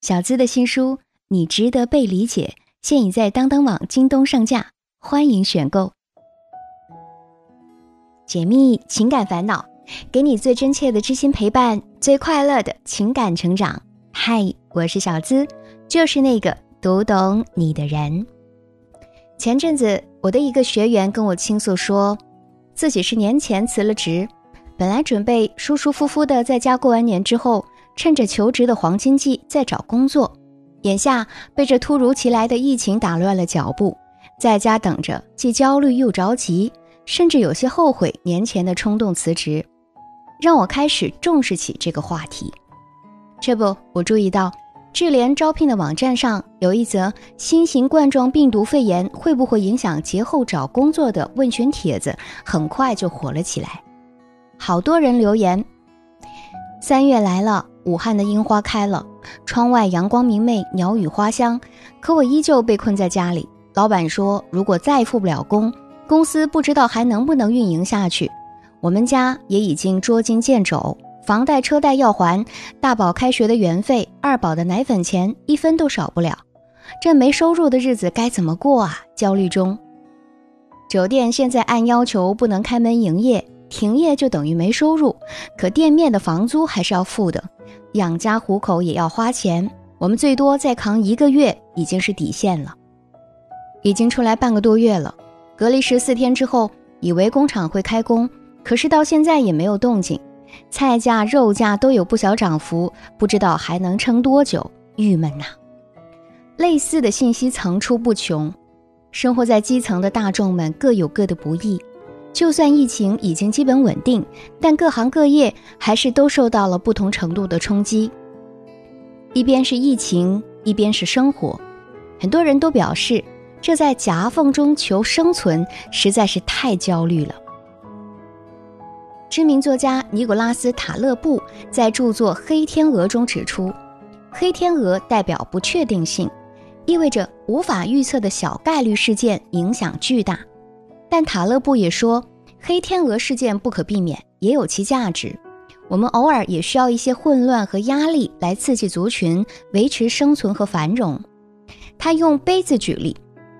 小资的新书《你值得被理解》现已在当当网、京东上架，欢迎选购。解密情感烦恼，给你最真切的知心陪伴，最快乐的情感成长。嗨，我是小资，就是那个读懂你的人。前阵子，我的一个学员跟我倾诉说，自己是年前辞了职，本来准备舒舒服服的在家过完年之后。趁着求职的黄金季再找工作，眼下被这突如其来的疫情打乱了脚步，在家等着，既焦虑又着急，甚至有些后悔年前的冲动辞职，让我开始重视起这个话题。这不，我注意到智联招聘的网站上有一则新型冠状病毒肺炎会不会影响节后找工作的问询帖子，很快就火了起来，好多人留言：三月来了。武汉的樱花开了，窗外阳光明媚，鸟语花香。可我依旧被困在家里。老板说，如果再付不了工，公司不知道还能不能运营下去。我们家也已经捉襟见肘，房贷车贷要还，大宝开学的园费，二宝的奶粉钱，一分都少不了。这没收入的日子该怎么过啊？焦虑中。酒店现在按要求不能开门营业，停业就等于没收入，可店面的房租还是要付的。养家糊口也要花钱，我们最多再扛一个月已经是底线了。已经出来半个多月了，隔离十四天之后，以为工厂会开工，可是到现在也没有动静。菜价、肉价都有不小涨幅，不知道还能撑多久，郁闷呐。类似的信息层出不穷，生活在基层的大众们各有各的不易。就算疫情已经基本稳定，但各行各业还是都受到了不同程度的冲击。一边是疫情，一边是生活，很多人都表示，这在夹缝中求生存实在是太焦虑了。知名作家尼古拉斯·塔勒布在著作《黑天鹅》中指出，黑天鹅代表不确定性，意味着无法预测的小概率事件影响巨大。但塔勒布也说，黑天鹅事件不可避免，也有其价值。我们偶尔也需要一些混乱和压力来刺激族群，维持生存和繁荣。他用杯子举例，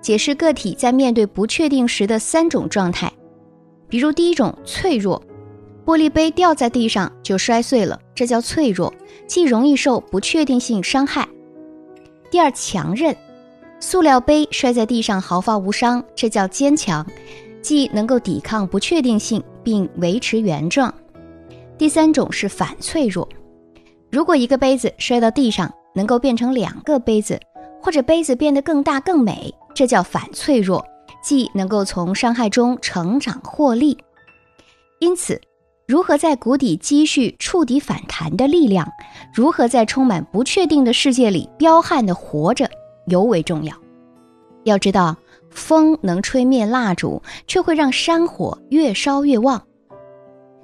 解释个体在面对不确定时的三种状态。比如第一种脆弱，玻璃杯掉在地上就摔碎了，这叫脆弱，既容易受不确定性伤害。第二强韧。塑料杯摔在地上毫发无伤，这叫坚强，既能够抵抗不确定性，并维持原状。第三种是反脆弱，如果一个杯子摔到地上能够变成两个杯子，或者杯子变得更大更美，这叫反脆弱，既能够从伤害中成长获利。因此，如何在谷底积蓄触底反弹的力量，如何在充满不确定的世界里彪悍地活着。尤为重要。要知道，风能吹灭蜡烛，却会让山火越烧越旺。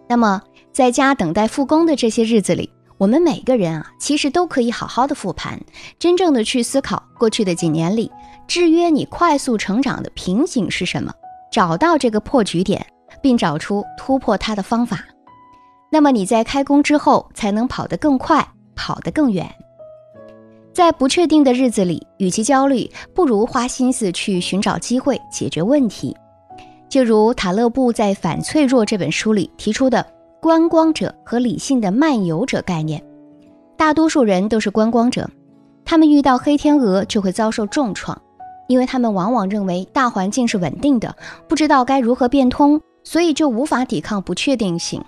那么，在家等待复工的这些日子里，我们每个人啊，其实都可以好好的复盘，真正的去思考过去的几年里制约你快速成长的瓶颈是什么，找到这个破局点，并找出突破它的方法。那么你在开工之后，才能跑得更快，跑得更远。在不确定的日子里，与其焦虑，不如花心思去寻找机会解决问题。就如塔勒布在《反脆弱》这本书里提出的“观光者和理性的漫游者”概念。大多数人都是观光者，他们遇到黑天鹅就会遭受重创，因为他们往往认为大环境是稳定的，不知道该如何变通，所以就无法抵抗不确定性。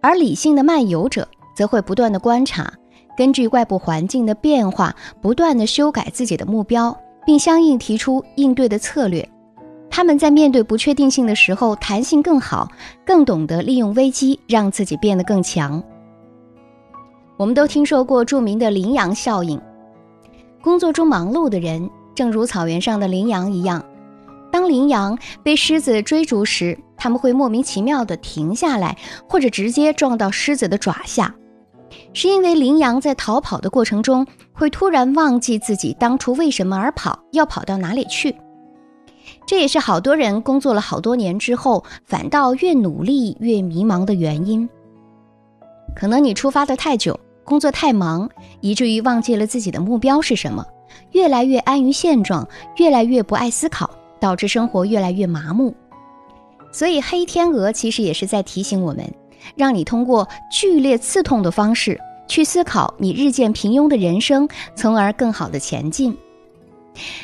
而理性的漫游者则会不断的观察。根据外部环境的变化，不断的修改自己的目标，并相应提出应对的策略。他们在面对不确定性的时候，弹性更好，更懂得利用危机让自己变得更强。我们都听说过著名的羚羊效应。工作中忙碌的人，正如草原上的羚羊一样，当羚羊被狮子追逐时，他们会莫名其妙地停下来，或者直接撞到狮子的爪下。是因为羚羊在逃跑的过程中会突然忘记自己当初为什么而跑，要跑到哪里去。这也是好多人工作了好多年之后，反倒越努力越迷茫的原因。可能你出发的太久，工作太忙，以至于忘记了自己的目标是什么，越来越安于现状，越来越不爱思考，导致生活越来越麻木。所以，黑天鹅其实也是在提醒我们，让你通过剧烈刺痛的方式去思考你日渐平庸的人生，从而更好的前进。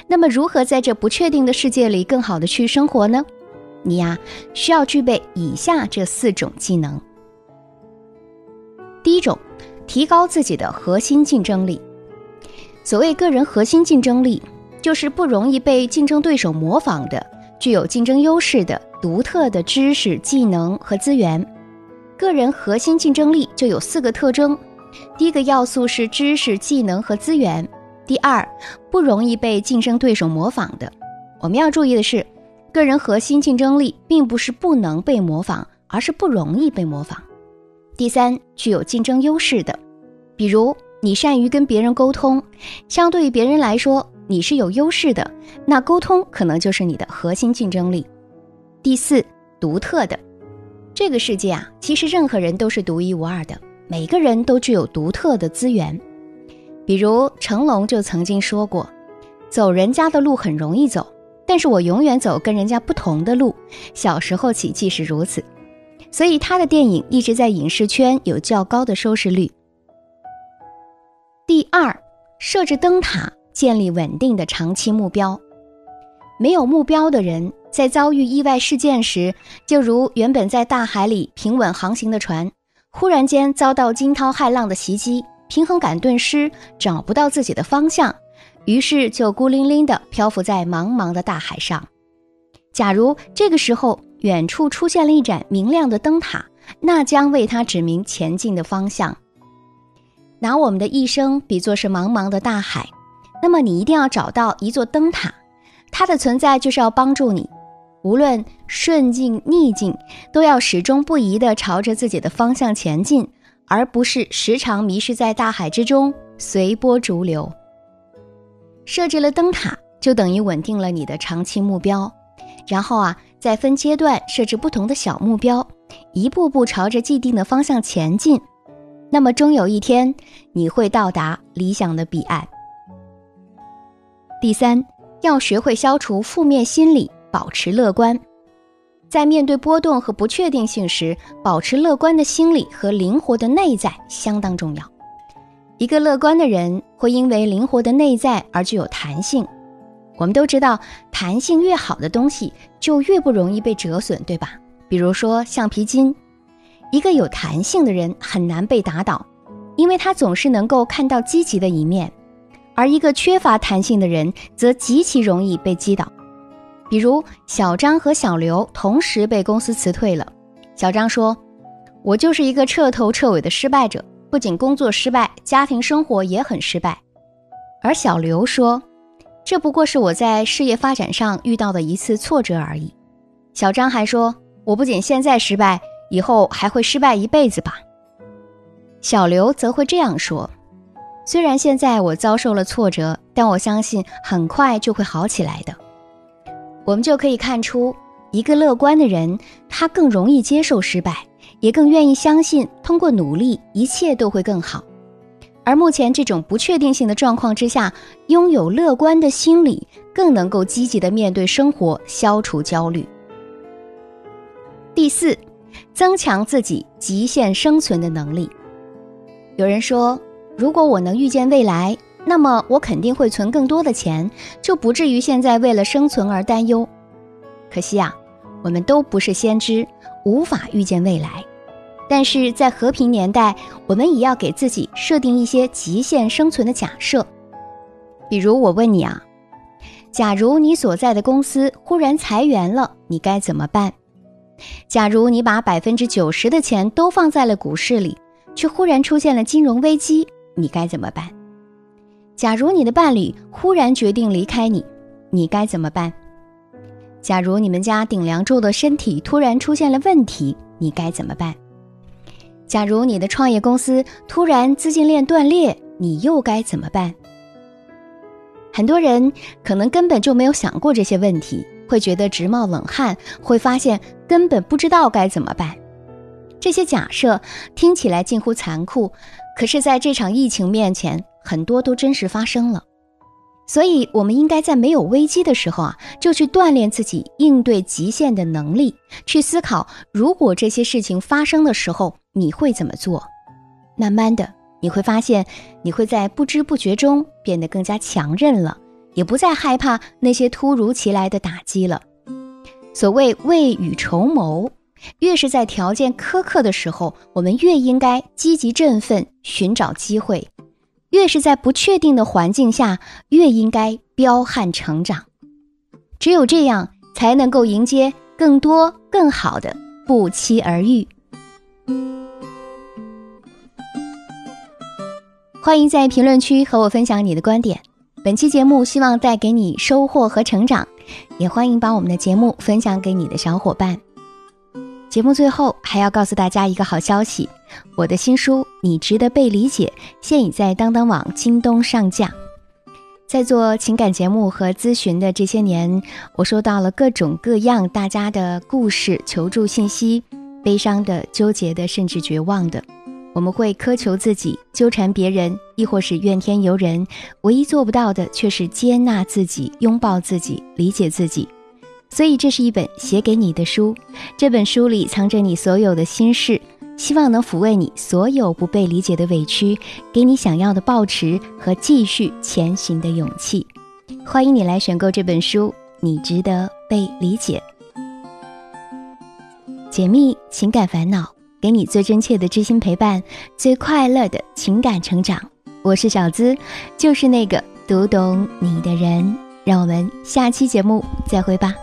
那么，如何在这不确定的世界里更好的去生活呢？你呀，需要具备以下这四种技能。第一种，提高自己的核心竞争力。所谓个人核心竞争力，就是不容易被竞争对手模仿的，具有竞争优势的独特的知识、技能和资源。个人核心竞争力就有四个特征：第一个要素是知识、技能和资源；第二，不容易被竞争对手模仿的。我们要注意的是，个人核心竞争力并不是不能被模仿，而是不容易被模仿。第三，具有竞争优势的，比如你善于跟别人沟通，相对于别人来说你是有优势的，那沟通可能就是你的核心竞争力。第四，独特的，这个世界啊，其实任何人都是独一无二的，每个人都具有独特的资源。比如成龙就曾经说过：“走人家的路很容易走，但是我永远走跟人家不同的路，小时候起即是如此。”所以他的电影一直在影视圈有较高的收视率。第二，设置灯塔，建立稳定的长期目标。没有目标的人，在遭遇意外事件时，就如原本在大海里平稳航行的船，忽然间遭到惊涛骇浪的袭击，平衡感顿失，找不到自己的方向，于是就孤零零地漂浮在茫茫的大海上。假如这个时候，远处出现了一盏明亮的灯塔，那将为他指明前进的方向。拿我们的一生比作是茫茫的大海，那么你一定要找到一座灯塔，它的存在就是要帮助你，无论顺境逆境，都要始终不移地朝着自己的方向前进，而不是时常迷失在大海之中，随波逐流。设置了灯塔，就等于稳定了你的长期目标，然后啊。再分阶段设置不同的小目标，一步步朝着既定的方向前进，那么终有一天你会到达理想的彼岸。第三，要学会消除负面心理，保持乐观。在面对波动和不确定性时，保持乐观的心理和灵活的内在相当重要。一个乐观的人会因为灵活的内在而具有弹性。我们都知道，弹性越好的东西就越不容易被折损，对吧？比如说橡皮筋，一个有弹性的人很难被打倒，因为他总是能够看到积极的一面；而一个缺乏弹性的人则极其容易被击倒。比如小张和小刘同时被公司辞退了，小张说：“我就是一个彻头彻尾的失败者，不仅工作失败，家庭生活也很失败。”而小刘说。这不过是我在事业发展上遇到的一次挫折而已。小张还说：“我不仅现在失败，以后还会失败一辈子吧。”小刘则会这样说：“虽然现在我遭受了挫折，但我相信很快就会好起来的。”我们就可以看出，一个乐观的人，他更容易接受失败，也更愿意相信通过努力，一切都会更好。而目前这种不确定性的状况之下，拥有乐观的心理，更能够积极的面对生活，消除焦虑。第四，增强自己极限生存的能力。有人说，如果我能预见未来，那么我肯定会存更多的钱，就不至于现在为了生存而担忧。可惜啊，我们都不是先知，无法预见未来。但是在和平年代，我们也要给自己设定一些极限生存的假设。比如，我问你啊，假如你所在的公司忽然裁员了，你该怎么办？假如你把百分之九十的钱都放在了股市里，却忽然出现了金融危机，你该怎么办？假如你的伴侣忽然决定离开你，你该怎么办？假如你们家顶梁柱的身体突然出现了问题，你该怎么办？假如你的创业公司突然资金链断裂，你又该怎么办？很多人可能根本就没有想过这些问题，会觉得直冒冷汗，会发现根本不知道该怎么办。这些假设听起来近乎残酷，可是在这场疫情面前，很多都真实发生了。所以，我们应该在没有危机的时候啊，就去锻炼自己应对极限的能力，去思考如果这些事情发生的时候你会怎么做。慢慢的，你会发现你会在不知不觉中变得更加强韧了，也不再害怕那些突如其来的打击了。所谓未雨绸缪，越是在条件苛刻的时候，我们越应该积极振奋，寻找机会。越是在不确定的环境下，越应该彪悍成长。只有这样，才能够迎接更多更好的不期而遇。欢迎在评论区和我分享你的观点。本期节目希望带给你收获和成长，也欢迎把我们的节目分享给你的小伙伴。节目最后还要告诉大家一个好消息。我的新书《你值得被理解》现已在当当网、京东上架。在做情感节目和咨询的这些年，我收到了各种各样大家的故事、求助信息，悲伤的、纠结的，甚至绝望的。我们会苛求自己，纠缠别人，亦或是怨天尤人。唯一做不到的，却是接纳自己、拥抱自己、理解自己。所以，这是一本写给你的书。这本书里藏着你所有的心事。希望能抚慰你所有不被理解的委屈，给你想要的抱持和继续前行的勇气。欢迎你来选购这本书，你值得被理解。解密情感烦恼，给你最真切的知心陪伴，最快乐的情感成长。我是小资，就是那个读懂你的人。让我们下期节目再会吧。